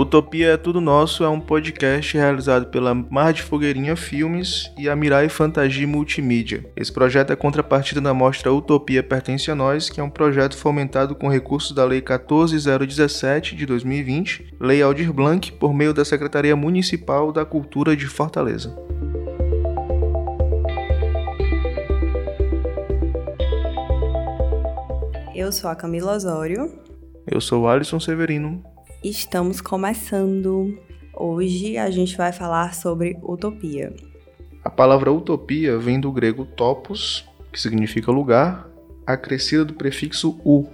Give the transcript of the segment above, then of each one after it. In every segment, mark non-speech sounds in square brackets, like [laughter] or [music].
Utopia é Tudo Nosso é um podcast realizado pela Mar de Fogueirinha Filmes e a Mirai Fantasia Multimídia. Esse projeto é contrapartida da mostra Utopia Pertence a Nós, que é um projeto fomentado com recursos da Lei 14017 de 2020, Lei Aldir Blanc, por meio da Secretaria Municipal da Cultura de Fortaleza. Eu sou a Camila Osório. Eu sou Alisson Severino. Estamos começando. Hoje a gente vai falar sobre utopia. A palavra utopia vem do grego topos, que significa lugar, acrescida do prefixo u,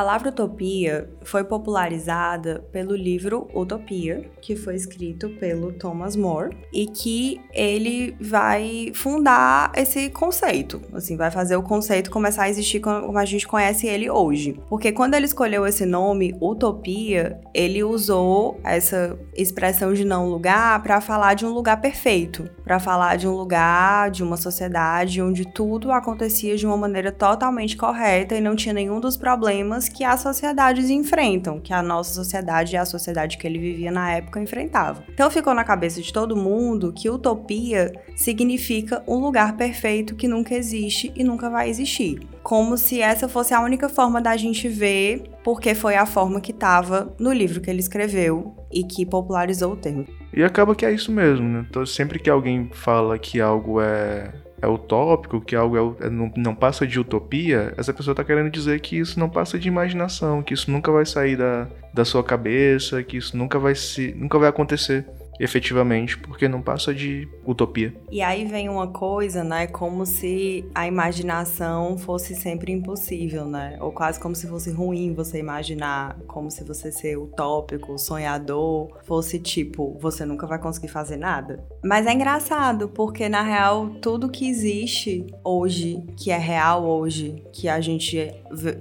palavra utopia foi popularizada pelo livro Utopia, que foi escrito pelo Thomas More, e que ele vai fundar esse conceito, assim, vai fazer o conceito começar a existir como a gente conhece ele hoje. Porque quando ele escolheu esse nome, Utopia, ele usou essa expressão de não lugar para falar de um lugar perfeito, para falar de um lugar, de uma sociedade onde tudo acontecia de uma maneira totalmente correta e não tinha nenhum dos problemas problemas que as sociedades enfrentam, que a nossa sociedade e a sociedade que ele vivia na época enfrentava. Então ficou na cabeça de todo mundo que utopia significa um lugar perfeito que nunca existe e nunca vai existir. Como se essa fosse a única forma da gente ver, porque foi a forma que estava no livro que ele escreveu e que popularizou o termo. E acaba que é isso mesmo, né? Então, sempre que alguém fala que algo é é utópico, que algo é, é, não, não, passa de utopia, essa pessoa está querendo dizer que isso não passa de imaginação, que isso nunca vai sair da, da sua cabeça, que isso nunca vai se, nunca vai acontecer efetivamente, porque não passa de utopia. E aí vem uma coisa, né, como se a imaginação fosse sempre impossível, né? Ou quase como se fosse ruim você imaginar, como se você ser utópico, sonhador, fosse tipo, você nunca vai conseguir fazer nada. Mas é engraçado, porque na real tudo que existe hoje, que é real hoje, que a gente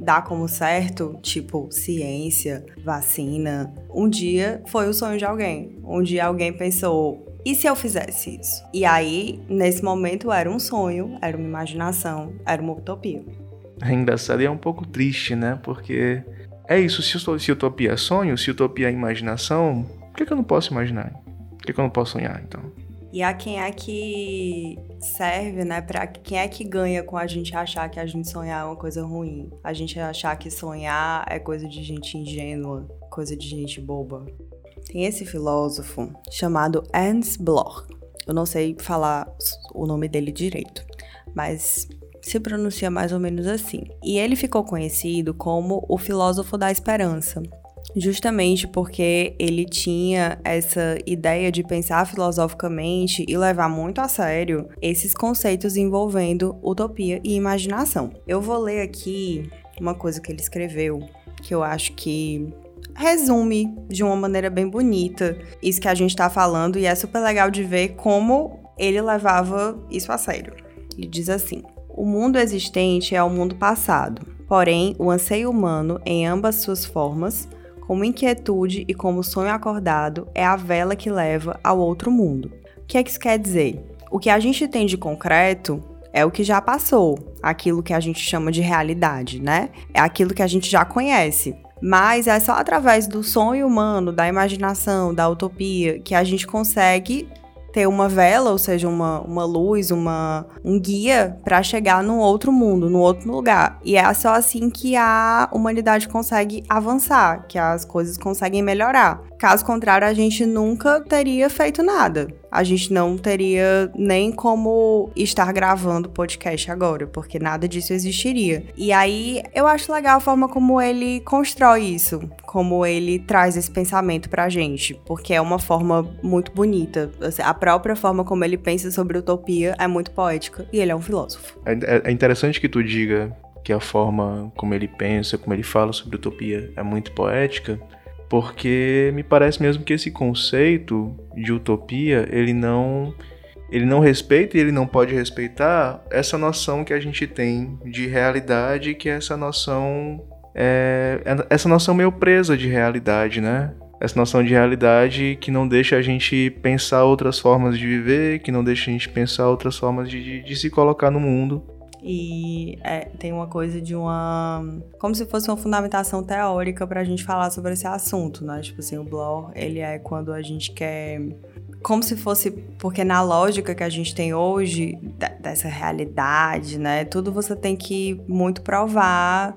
dá como certo, tipo ciência, vacina, um dia foi o sonho de alguém. Um dia alguém pensou, e se eu fizesse isso? E aí, nesse momento, era um sonho, era uma imaginação, era uma utopia. É engraçado e é um pouco triste, né? Porque é isso, se, se utopia é sonho, se utopia é imaginação, por que, que eu não posso imaginar? Por que, que eu não posso sonhar, então? E a quem é que serve, né? Pra quem é que ganha com a gente achar que a gente sonhar é uma coisa ruim? A gente achar que sonhar é coisa de gente ingênua, coisa de gente boba. Tem esse filósofo chamado Ernst Bloch. Eu não sei falar o nome dele direito, mas se pronuncia mais ou menos assim. E ele ficou conhecido como o filósofo da esperança, justamente porque ele tinha essa ideia de pensar filosoficamente e levar muito a sério esses conceitos envolvendo utopia e imaginação. Eu vou ler aqui uma coisa que ele escreveu que eu acho que resume de uma maneira bem bonita isso que a gente está falando e é super legal de ver como ele levava isso a sério. Ele diz assim: O mundo existente é o mundo passado, porém, o anseio humano, em ambas suas formas, como inquietude e como sonho acordado, é a vela que leva ao outro mundo. O que é que isso quer dizer? O que a gente tem de concreto é o que já passou, aquilo que a gente chama de realidade, né? É aquilo que a gente já conhece. Mas é só através do sonho humano, da imaginação, da utopia, que a gente consegue ter uma vela, ou seja, uma, uma luz, uma, um guia para chegar num outro mundo, num outro lugar. E é só assim que a humanidade consegue avançar, que as coisas conseguem melhorar. Caso contrário, a gente nunca teria feito nada. A gente não teria nem como estar gravando podcast agora, porque nada disso existiria. E aí eu acho legal a forma como ele constrói isso, como ele traz esse pensamento pra gente, porque é uma forma muito bonita. Assim, a própria forma como ele pensa sobre utopia é muito poética e ele é um filósofo. É, é, é interessante que tu diga que a forma como ele pensa, como ele fala sobre utopia é muito poética porque me parece mesmo que esse conceito de utopia, ele não ele não respeita e ele não pode respeitar essa noção que a gente tem de realidade, que é essa noção é, é, essa noção meio presa de realidade, né? Essa noção de realidade que não deixa a gente pensar outras formas de viver, que não deixa a gente pensar outras formas de, de, de se colocar no mundo. E é, tem uma coisa de uma. Como se fosse uma fundamentação teórica pra gente falar sobre esse assunto, né? Tipo assim, o Bloor, ele é quando a gente quer como se fosse porque na lógica que a gente tem hoje dessa realidade, né? Tudo você tem que muito provar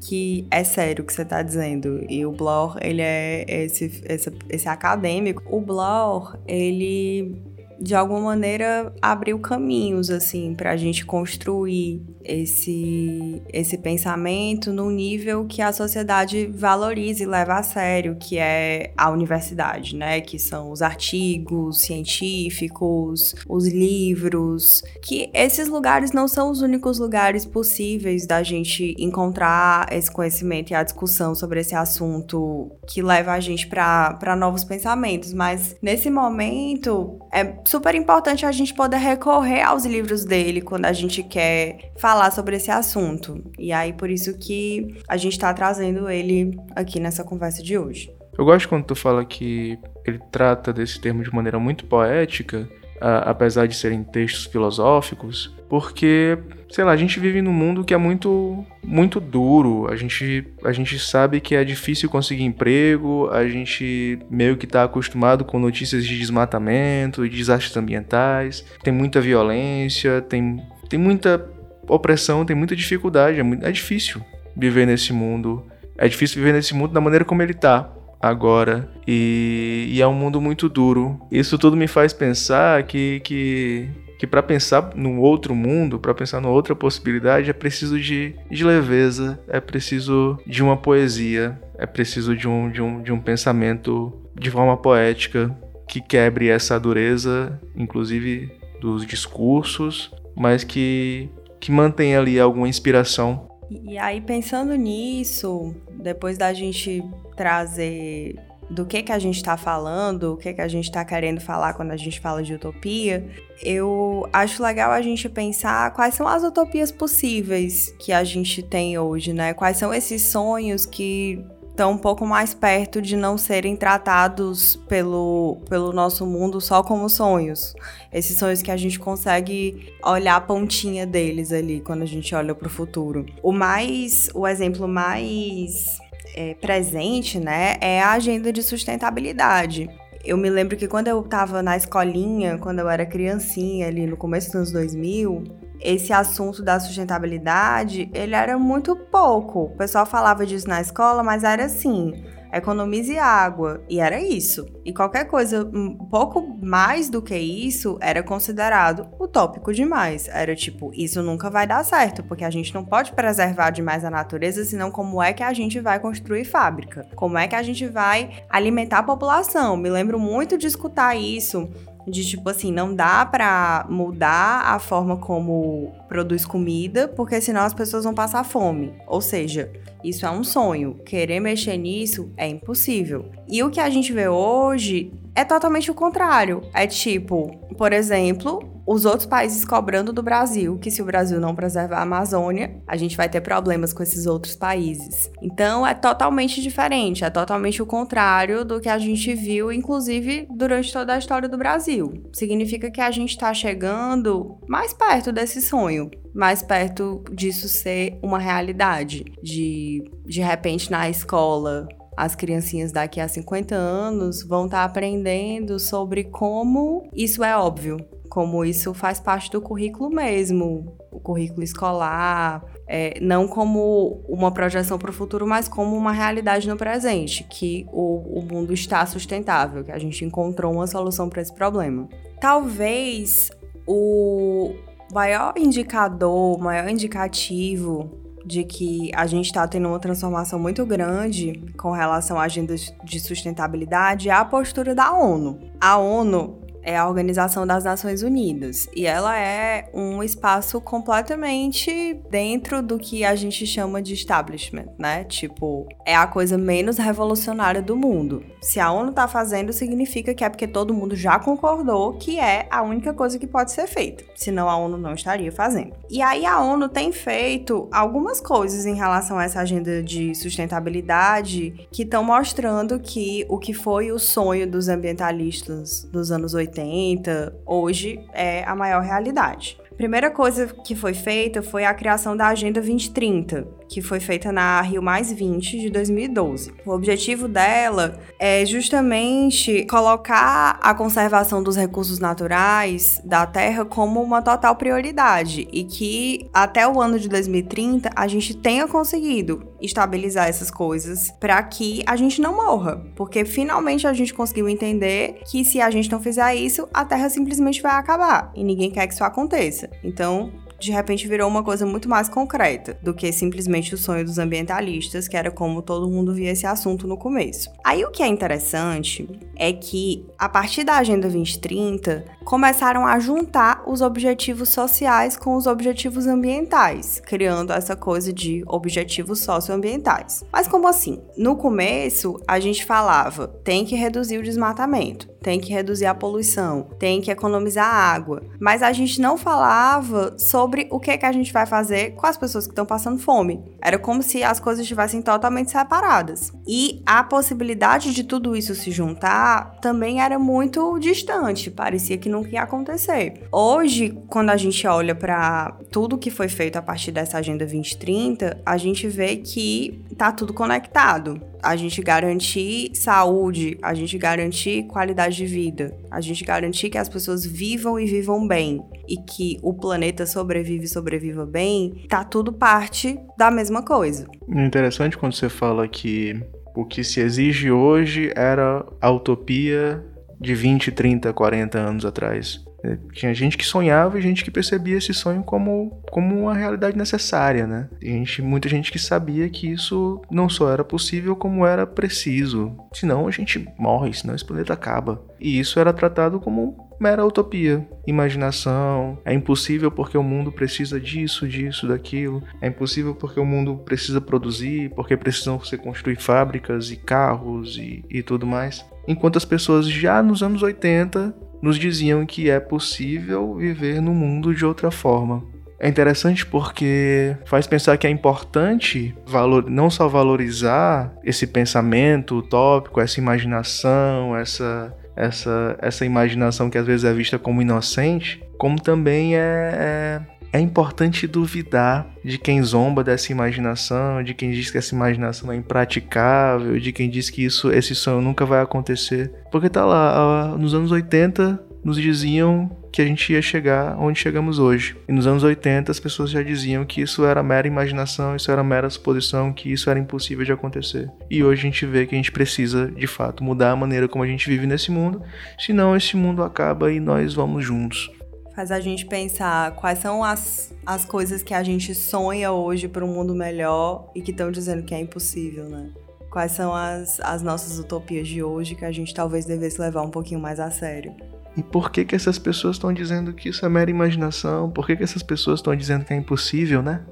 que é sério o que você está dizendo. E o Bloor, ele é esse, esse, esse acadêmico. O Bloor, ele de alguma maneira abriu caminhos assim para a gente construir esse esse pensamento no nível que a sociedade valorize e leva a sério, que é a universidade, né? Que são os artigos científicos, os livros, que esses lugares não são os únicos lugares possíveis da gente encontrar esse conhecimento e a discussão sobre esse assunto que leva a gente para novos pensamentos, mas nesse momento é super importante a gente poder recorrer aos livros dele quando a gente quer falar sobre esse assunto. E aí, por isso que a gente está trazendo ele aqui nessa conversa de hoje. Eu gosto quando tu fala que ele trata desse termo de maneira muito poética, apesar de serem textos filosóficos, porque, sei lá, a gente vive num mundo que é muito muito duro. A gente, a gente sabe que é difícil conseguir emprego, a gente meio que está acostumado com notícias de desmatamento, de desastres ambientais, tem muita violência, tem, tem muita opressão, tem muita dificuldade, é, muito, é difícil viver nesse mundo. É difícil viver nesse mundo da maneira como ele tá agora. E, e é um mundo muito duro. Isso tudo me faz pensar que, que que para pensar num outro mundo, para pensar numa outra possibilidade, é preciso de, de leveza, é preciso de uma poesia, é preciso de um, de, um, de um pensamento de forma poética que quebre essa dureza, inclusive dos discursos, mas que, que mantenha ali alguma inspiração. E aí, pensando nisso, depois da gente trazer do que que a gente está falando, o que que a gente está querendo falar quando a gente fala de utopia, eu acho legal a gente pensar quais são as utopias possíveis que a gente tem hoje, né? Quais são esses sonhos que estão um pouco mais perto de não serem tratados pelo, pelo nosso mundo só como sonhos. Esses sonhos que a gente consegue olhar a pontinha deles ali quando a gente olha para o futuro. O mais, o exemplo mais é, presente, né, é a agenda de sustentabilidade. Eu me lembro que quando eu estava na escolinha, quando eu era criancinha, ali no começo dos anos 2000, esse assunto da sustentabilidade, ele era muito pouco. O pessoal falava disso na escola, mas era assim, economize água. E era isso. E qualquer coisa um pouco mais do que isso era considerado utópico demais. Era tipo, isso nunca vai dar certo, porque a gente não pode preservar demais a natureza, senão como é que a gente vai construir fábrica? Como é que a gente vai alimentar a população? Me lembro muito de escutar isso de tipo assim, não dá para mudar a forma como produz comida, porque senão as pessoas vão passar fome. Ou seja, isso é um sonho. Querer mexer nisso é impossível. E o que a gente vê hoje é totalmente o contrário. É tipo, por exemplo, os outros países cobrando do Brasil que se o Brasil não preservar a Amazônia, a gente vai ter problemas com esses outros países. Então é totalmente diferente, é totalmente o contrário do que a gente viu, inclusive durante toda a história do Brasil. Significa que a gente está chegando mais perto desse sonho, mais perto disso ser uma realidade, de de repente na escola as criancinhas daqui a 50 anos vão estar tá aprendendo sobre como isso é óbvio, como isso faz parte do currículo mesmo, o currículo escolar, é, não como uma projeção para o futuro, mas como uma realidade no presente, que o, o mundo está sustentável, que a gente encontrou uma solução para esse problema. Talvez o maior indicador, o maior indicativo de que a gente está tendo uma transformação muito grande com relação à agenda de sustentabilidade é a postura da ONU. A ONU é a Organização das Nações Unidas e ela é um espaço completamente dentro do que a gente chama de establishment, né? Tipo, é a coisa menos revolucionária do mundo. Se a ONU tá fazendo, significa que é porque todo mundo já concordou que é a única coisa que pode ser feita. Senão a ONU não estaria fazendo. E aí a ONU tem feito algumas coisas em relação a essa agenda de sustentabilidade que estão mostrando que o que foi o sonho dos ambientalistas dos anos 80 80, hoje é a maior realidade. Primeira coisa que foi feita foi a criação da Agenda 2030, que foi feita na Rio Mais 20 de 2012. O objetivo dela é justamente colocar a conservação dos recursos naturais da Terra como uma total prioridade e que até o ano de 2030 a gente tenha conseguido estabilizar essas coisas para que a gente não morra, porque finalmente a gente conseguiu entender que se a gente não fizer isso, a Terra simplesmente vai acabar e ninguém quer que isso aconteça. Então, de repente virou uma coisa muito mais concreta do que simplesmente o sonho dos ambientalistas, que era como todo mundo via esse assunto no começo. Aí o que é interessante é que, a partir da Agenda 2030, começaram a juntar os objetivos sociais com os objetivos ambientais, criando essa coisa de objetivos socioambientais. Mas como assim? No começo, a gente falava, tem que reduzir o desmatamento, tem que reduzir a poluição, tem que economizar água, mas a gente não falava sobre o que, é que a gente vai fazer com as pessoas que estão passando fome. Era como se as coisas estivessem totalmente separadas. E a possibilidade de tudo isso se juntar também era muito distante, parecia que nunca ia acontecer. Hoje, quando a gente olha para tudo que foi feito a partir dessa Agenda 2030, a gente vê que tá tudo conectado a gente garantir saúde, a gente garantir qualidade de vida, a gente garantir que as pessoas vivam e vivam bem e que o planeta sobrevive e sobreviva bem, tá tudo parte da mesma coisa. Interessante quando você fala que o que se exige hoje era a utopia de 20, 30, 40 anos atrás. É, tinha gente que sonhava e gente que percebia esse sonho como, como uma realidade necessária, né? gente, muita gente que sabia que isso não só era possível, como era preciso. Senão a gente morre, senão esse planeta acaba. E isso era tratado como mera utopia, imaginação. É impossível porque o mundo precisa disso, disso, daquilo. É impossível porque o mundo precisa produzir, porque precisam se construir fábricas e carros e, e tudo mais. Enquanto as pessoas já nos anos 80 nos diziam que é possível viver no mundo de outra forma. É interessante porque faz pensar que é importante valor, não só valorizar esse pensamento utópico, essa imaginação, essa, essa, essa imaginação que às vezes é vista como inocente, como também é, é é importante duvidar de quem zomba dessa imaginação, de quem diz que essa imaginação é impraticável, de quem diz que isso, esse sonho nunca vai acontecer. Porque tá lá, nos anos 80 nos diziam que a gente ia chegar onde chegamos hoje. E nos anos 80 as pessoas já diziam que isso era mera imaginação, isso era mera suposição, que isso era impossível de acontecer. E hoje a gente vê que a gente precisa, de fato, mudar a maneira como a gente vive nesse mundo, senão esse mundo acaba e nós vamos juntos faz a gente pensar quais são as, as coisas que a gente sonha hoje para um mundo melhor e que estão dizendo que é impossível, né? Quais são as, as nossas utopias de hoje que a gente talvez devesse levar um pouquinho mais a sério. E por que que essas pessoas estão dizendo que isso é mera imaginação? Por que que essas pessoas estão dizendo que é impossível, né?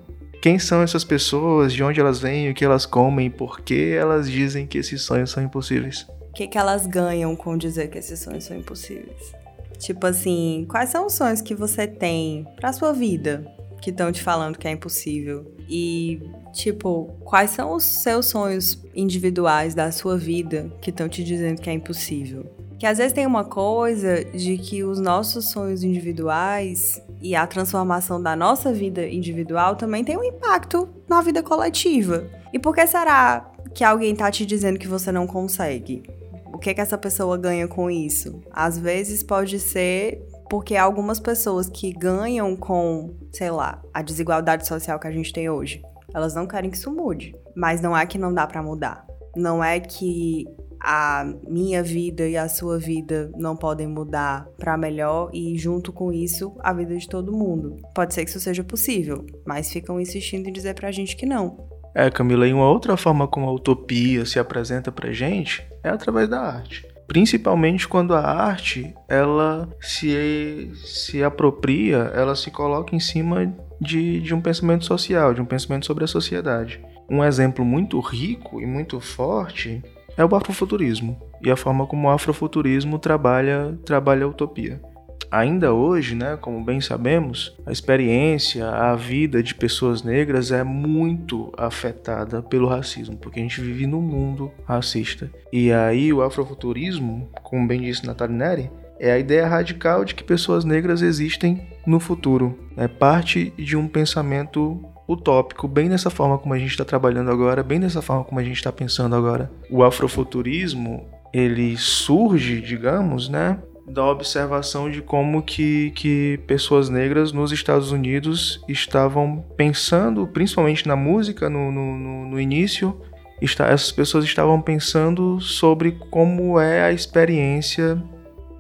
Quem são essas pessoas? De onde elas vêm? O que elas comem? Por que elas dizem que esses sonhos são impossíveis? O que, que elas ganham com dizer que esses sonhos são impossíveis? Tipo assim, quais são os sonhos que você tem pra sua vida que estão te falando que é impossível? E, tipo, quais são os seus sonhos individuais da sua vida que estão te dizendo que é impossível? Que às vezes tem uma coisa de que os nossos sonhos individuais e a transformação da nossa vida individual também tem um impacto na vida coletiva. E por que será que alguém tá te dizendo que você não consegue? o que, que essa pessoa ganha com isso? Às vezes pode ser porque algumas pessoas que ganham com, sei lá, a desigualdade social que a gente tem hoje, elas não querem que isso mude. Mas não é que não dá para mudar. Não é que a minha vida e a sua vida não podem mudar para melhor e junto com isso a vida de todo mundo. Pode ser que isso seja possível, mas ficam insistindo em dizer pra gente que não. É, Camila, e uma outra forma como a utopia se apresenta pra gente é através da arte. Principalmente quando a arte, ela se, se apropria, ela se coloca em cima de, de um pensamento social, de um pensamento sobre a sociedade. Um exemplo muito rico e muito forte é o afrofuturismo e a forma como o afrofuturismo trabalha, trabalha a utopia. Ainda hoje, né, como bem sabemos, a experiência, a vida de pessoas negras é muito afetada pelo racismo, porque a gente vive num mundo racista. E aí o afrofuturismo, como bem disse Natália Neri, é a ideia radical de que pessoas negras existem no futuro. É parte de um pensamento utópico, bem dessa forma como a gente está trabalhando agora, bem dessa forma como a gente está pensando agora. O afrofuturismo ele surge, digamos, né, da observação de como que, que pessoas negras nos Estados Unidos estavam pensando, principalmente na música no, no, no início, está, essas pessoas estavam pensando sobre como é a experiência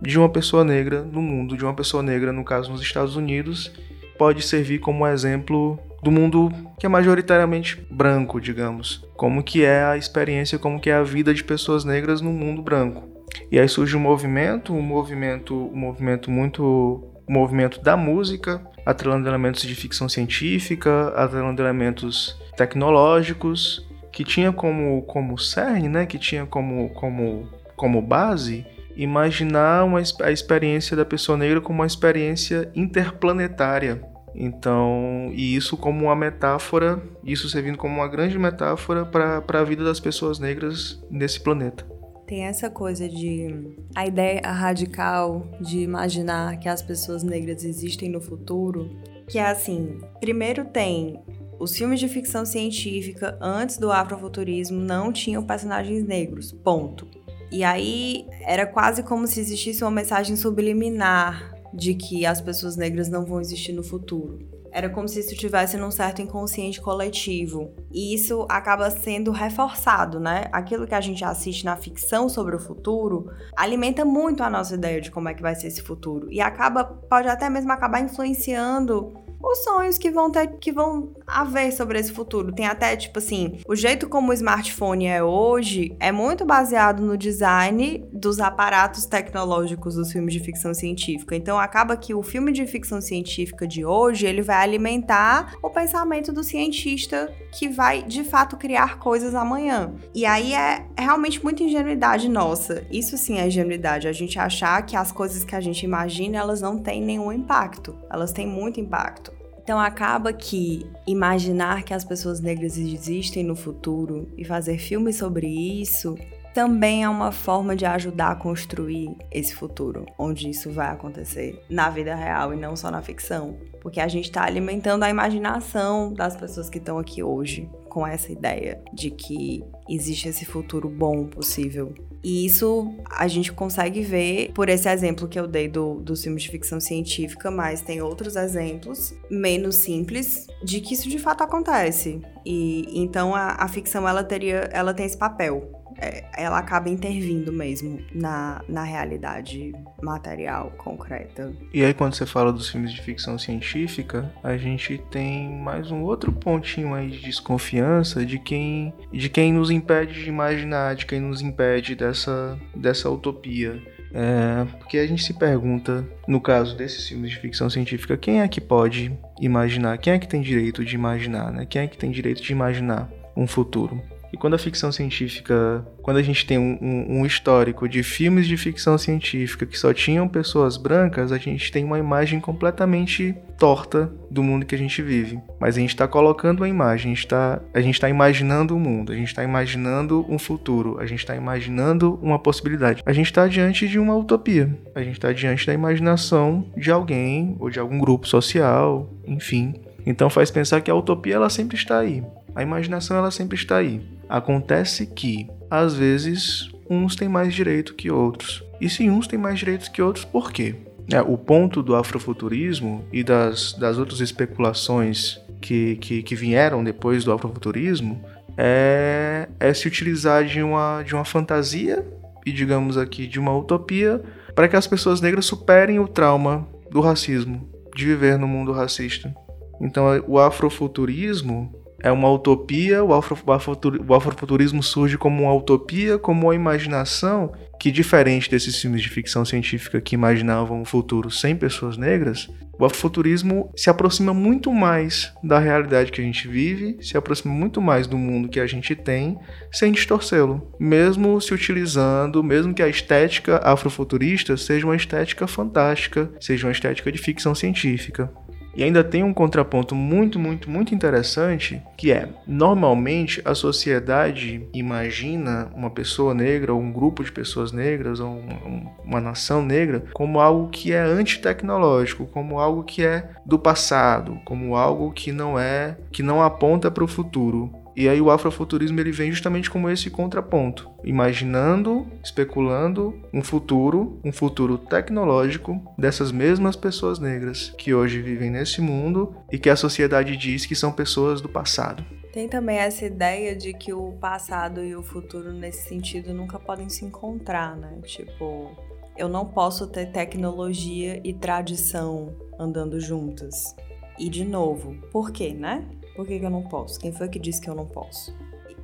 de uma pessoa negra no mundo, de uma pessoa negra, no caso nos Estados Unidos, pode servir como exemplo do mundo que é majoritariamente branco, digamos. Como que é a experiência, como que é a vida de pessoas negras no mundo branco. E aí surge um movimento, um movimento, um movimento muito movimento da música, atrelando elementos de ficção científica, atrelando elementos tecnológicos, que tinha como como cerne, né, que tinha como como como base imaginar uma, a experiência da pessoa negra como uma experiência interplanetária. Então, e isso como uma metáfora, isso servindo como uma grande metáfora para a vida das pessoas negras nesse planeta. Tem essa coisa de. a ideia radical de imaginar que as pessoas negras existem no futuro, que é assim: primeiro tem os filmes de ficção científica antes do afrofuturismo não tinham personagens negros, ponto. E aí era quase como se existisse uma mensagem subliminar de que as pessoas negras não vão existir no futuro. Era como se isso tivesse num certo inconsciente coletivo. E isso acaba sendo reforçado, né? Aquilo que a gente assiste na ficção sobre o futuro alimenta muito a nossa ideia de como é que vai ser esse futuro. E acaba, pode até mesmo acabar influenciando os sonhos que vão ter, que vão haver sobre esse futuro. Tem até, tipo assim, o jeito como o smartphone é hoje é muito baseado no design dos aparatos tecnológicos dos filmes de ficção científica. Então acaba que o filme de ficção científica de hoje, ele vai alimentar o pensamento do cientista que vai de fato criar coisas amanhã. E aí é, é realmente muita ingenuidade nossa. Isso sim é ingenuidade, a gente achar que as coisas que a gente imagina, elas não têm nenhum impacto. Elas têm muito impacto. Então acaba que imaginar que as pessoas negras existem no futuro e fazer filmes sobre isso também é uma forma de ajudar a construir esse futuro, onde isso vai acontecer na vida real e não só na ficção. Porque a gente está alimentando a imaginação das pessoas que estão aqui hoje com essa ideia de que existe esse futuro bom possível e isso a gente consegue ver por esse exemplo que eu dei do, dos filmes de ficção científica, mas tem outros exemplos menos simples de que isso de fato acontece. E então a, a ficção ela teria, ela tem esse papel é, ela acaba intervindo mesmo na, na realidade material, concreta. E aí, quando você fala dos filmes de ficção científica, a gente tem mais um outro pontinho aí de desconfiança de quem, de quem nos impede de imaginar, de quem nos impede dessa, dessa utopia. É, porque a gente se pergunta, no caso desses filmes de ficção científica, quem é que pode imaginar? Quem é que tem direito de imaginar? Né? Quem é que tem direito de imaginar um futuro? E quando a ficção científica, quando a gente tem um, um, histórico de filmes de ficção científica que só tinham pessoas brancas, a gente tem uma imagem completamente torta do mundo que a gente vive. Mas a gente está colocando uma imagem, a gente está tá imaginando o um mundo, a gente está imaginando um futuro, a gente está imaginando uma possibilidade. A gente está diante de uma utopia, a gente está diante da imaginação de alguém ou de algum grupo social, enfim. Então faz pensar que a utopia ela sempre está aí. A imaginação ela sempre está aí. Acontece que, às vezes, uns têm mais direito que outros. E se uns têm mais direitos que outros, por quê? É, o ponto do afrofuturismo e das, das outras especulações que, que, que vieram depois do afrofuturismo é, é se utilizar de uma, de uma fantasia e, digamos aqui, de uma utopia para que as pessoas negras superem o trauma do racismo, de viver no mundo racista. Então, o afrofuturismo é uma utopia, o, afro, o afrofuturismo surge como uma utopia, como uma imaginação que, diferente desses filmes de ficção científica que imaginavam um futuro sem pessoas negras, o afrofuturismo se aproxima muito mais da realidade que a gente vive, se aproxima muito mais do mundo que a gente tem, sem distorcê-lo. Mesmo se utilizando, mesmo que a estética afrofuturista seja uma estética fantástica, seja uma estética de ficção científica. E ainda tem um contraponto muito, muito, muito interessante, que é, normalmente a sociedade imagina uma pessoa negra, ou um grupo de pessoas negras, ou uma, uma nação negra, como algo que é antitecnológico, como algo que é do passado, como algo que não é, que não aponta para o futuro. E aí o afrofuturismo ele vem justamente como esse contraponto, imaginando, especulando um futuro, um futuro tecnológico dessas mesmas pessoas negras que hoje vivem nesse mundo e que a sociedade diz que são pessoas do passado. Tem também essa ideia de que o passado e o futuro nesse sentido nunca podem se encontrar, né? Tipo, eu não posso ter tecnologia e tradição andando juntas. E de novo, por quê, né? Por que, que eu não posso? Quem foi que disse que eu não posso?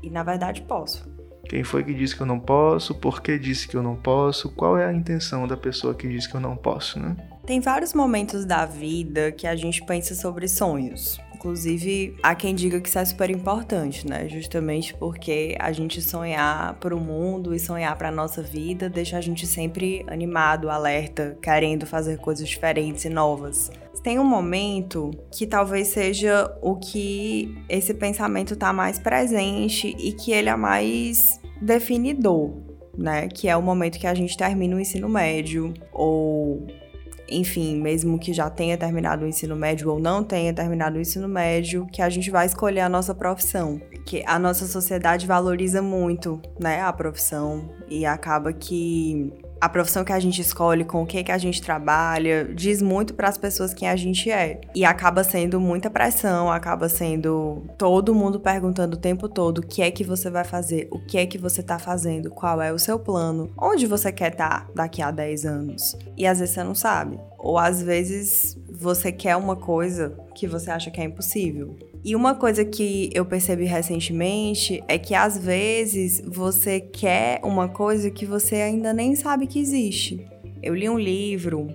E, e na verdade posso. Quem foi que disse que eu não posso? Por que disse que eu não posso? Qual é a intenção da pessoa que disse que eu não posso, né? Tem vários momentos da vida que a gente pensa sobre sonhos. Inclusive, há quem diga que isso é super importante, né? Justamente porque a gente sonhar para o mundo e sonhar para nossa vida deixa a gente sempre animado, alerta, querendo fazer coisas diferentes e novas. Tem um momento que talvez seja o que esse pensamento está mais presente e que ele é mais definidor, né? Que é o momento que a gente termina o ensino médio ou enfim, mesmo que já tenha terminado o ensino médio ou não tenha terminado o ensino médio, que a gente vai escolher a nossa profissão. Que a nossa sociedade valoriza muito, né, a profissão e acaba que a profissão que a gente escolhe, com o que a gente trabalha, diz muito para as pessoas quem a gente é. E acaba sendo muita pressão, acaba sendo todo mundo perguntando o tempo todo o que é que você vai fazer, o que é que você tá fazendo, qual é o seu plano, onde você quer estar tá daqui a 10 anos. E às vezes você não sabe. Ou às vezes você quer uma coisa que você acha que é impossível. E uma coisa que eu percebi recentemente é que às vezes você quer uma coisa que você ainda nem sabe que existe. Eu li um livro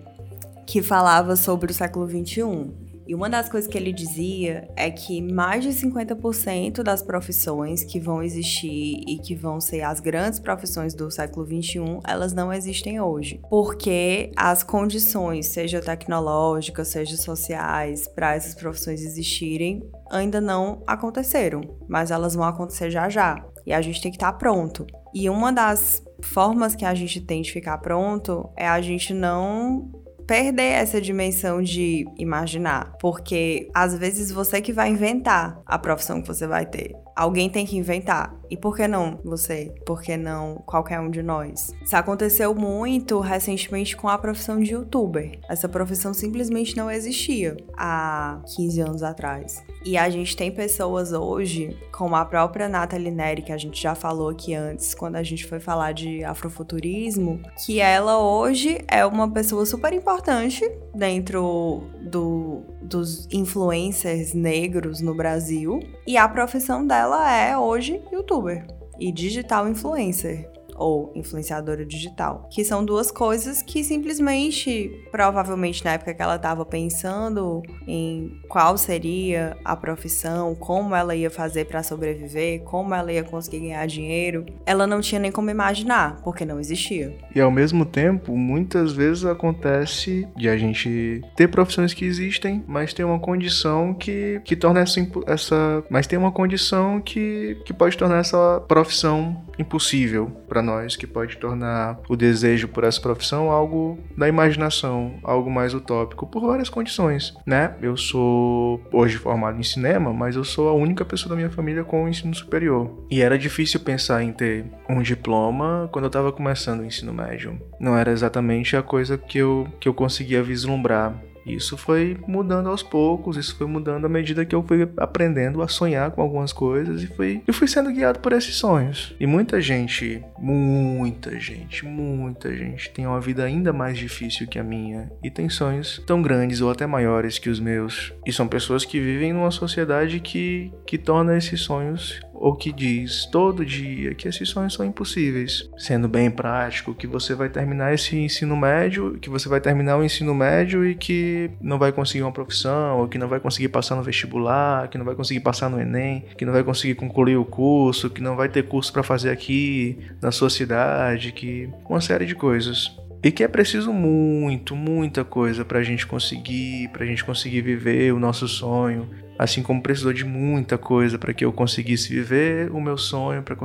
que falava sobre o século XXI e uma das coisas que ele dizia é que mais de 50% das profissões que vão existir e que vão ser as grandes profissões do século 21, elas não existem hoje. Porque as condições, seja tecnológicas, seja sociais, para essas profissões existirem, ainda não aconteceram, mas elas vão acontecer já já. E a gente tem que estar tá pronto. E uma das formas que a gente tem de ficar pronto é a gente não perder essa dimensão de imaginar, porque às vezes você que vai inventar a profissão que você vai ter. Alguém tem que inventar. E por que não você? Por que não qualquer um de nós? Isso aconteceu muito recentemente com a profissão de youtuber. Essa profissão simplesmente não existia há 15 anos atrás. E a gente tem pessoas hoje, como a própria Nathalie Neri, que a gente já falou aqui antes, quando a gente foi falar de afrofuturismo, que ela hoje é uma pessoa super importante dentro do, dos influencers negros no Brasil. E a profissão dela é hoje youtuber e digital influencer ou influenciadora digital, que são duas coisas que simplesmente, provavelmente na época que ela estava pensando em qual seria a profissão, como ela ia fazer para sobreviver, como ela ia conseguir ganhar dinheiro, ela não tinha nem como imaginar, porque não existia. E ao mesmo tempo, muitas vezes acontece de a gente ter profissões que existem, mas tem uma condição que, que torna essa, essa mas tem uma condição que, que pode tornar essa profissão impossível para nós, que pode tornar o desejo por essa profissão algo da imaginação, algo mais utópico, por várias condições, né? Eu sou hoje formado em cinema, mas eu sou a única pessoa da minha família com ensino superior. E era difícil pensar em ter um diploma quando eu estava começando o ensino médio. Não era exatamente a coisa que eu, que eu conseguia vislumbrar isso foi mudando aos poucos, isso foi mudando à medida que eu fui aprendendo a sonhar com algumas coisas e fui, eu fui sendo guiado por esses sonhos. E muita gente, muita gente, muita gente tem uma vida ainda mais difícil que a minha e tem sonhos tão grandes ou até maiores que os meus. E são pessoas que vivem numa sociedade que, que torna esses sonhos ou que diz todo dia que esses sonhos são impossíveis. Sendo bem prático, que você vai terminar esse ensino médio, que você vai terminar o ensino médio e que não vai conseguir uma profissão, ou que não vai conseguir passar no vestibular, que não vai conseguir passar no Enem, que não vai conseguir concluir o curso, que não vai ter curso para fazer aqui na sua cidade, que uma série de coisas. E que é preciso muito, muita coisa para a gente conseguir, para a gente conseguir viver o nosso sonho. Assim como precisou de muita coisa para que eu conseguisse viver o meu sonho, para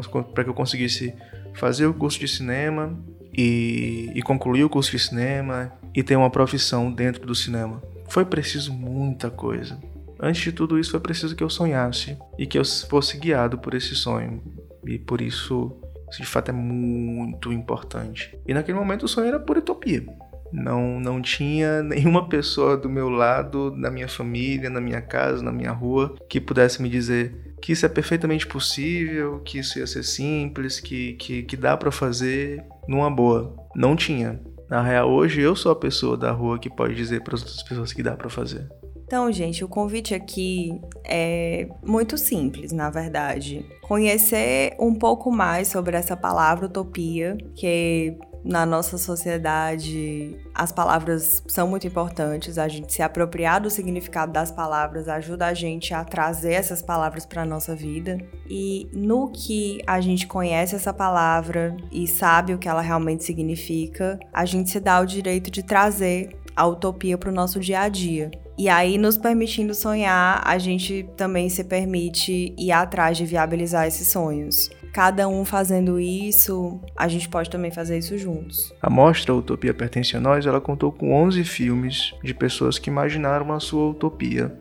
que eu conseguisse fazer o curso de cinema e, e concluir o curso de cinema e ter uma profissão dentro do cinema. Foi preciso muita coisa. Antes de tudo isso, foi preciso que eu sonhasse e que eu fosse guiado por esse sonho. E por isso isso de fato é muito importante. E naquele momento o sonho era por utopia. Não, não tinha [laughs] nenhuma pessoa do meu lado, na minha família, na minha casa, na minha rua, que pudesse me dizer que isso é perfeitamente possível, que isso ia ser simples, que, que, que dá para fazer numa boa. Não tinha. Na real, hoje eu sou a pessoa da rua que pode dizer para as outras pessoas que dá para fazer. Então, gente, o convite aqui é muito simples, na verdade. Conhecer um pouco mais sobre essa palavra utopia, que na nossa sociedade as palavras são muito importantes. A gente se apropriar do significado das palavras ajuda a gente a trazer essas palavras para nossa vida. E no que a gente conhece essa palavra e sabe o que ela realmente significa, a gente se dá o direito de trazer a utopia para o nosso dia a dia. E aí, nos permitindo sonhar, a gente também se permite ir atrás de viabilizar esses sonhos. Cada um fazendo isso, a gente pode também fazer isso juntos. A mostra Utopia Pertence a Nós, ela contou com 11 filmes de pessoas que imaginaram a sua utopia.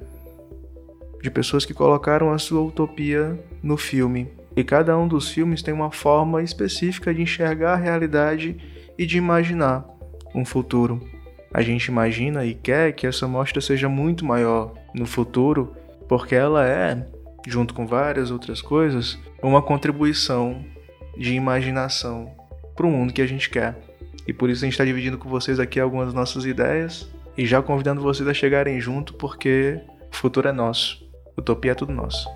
De pessoas que colocaram a sua utopia no filme. E cada um dos filmes tem uma forma específica de enxergar a realidade e de imaginar um futuro. A gente imagina e quer que essa mostra seja muito maior no futuro, porque ela é, junto com várias outras coisas, uma contribuição de imaginação para o mundo que a gente quer. E por isso a gente está dividindo com vocês aqui algumas nossas ideias e já convidando vocês a chegarem junto, porque o futuro é nosso. Utopia é tudo nosso.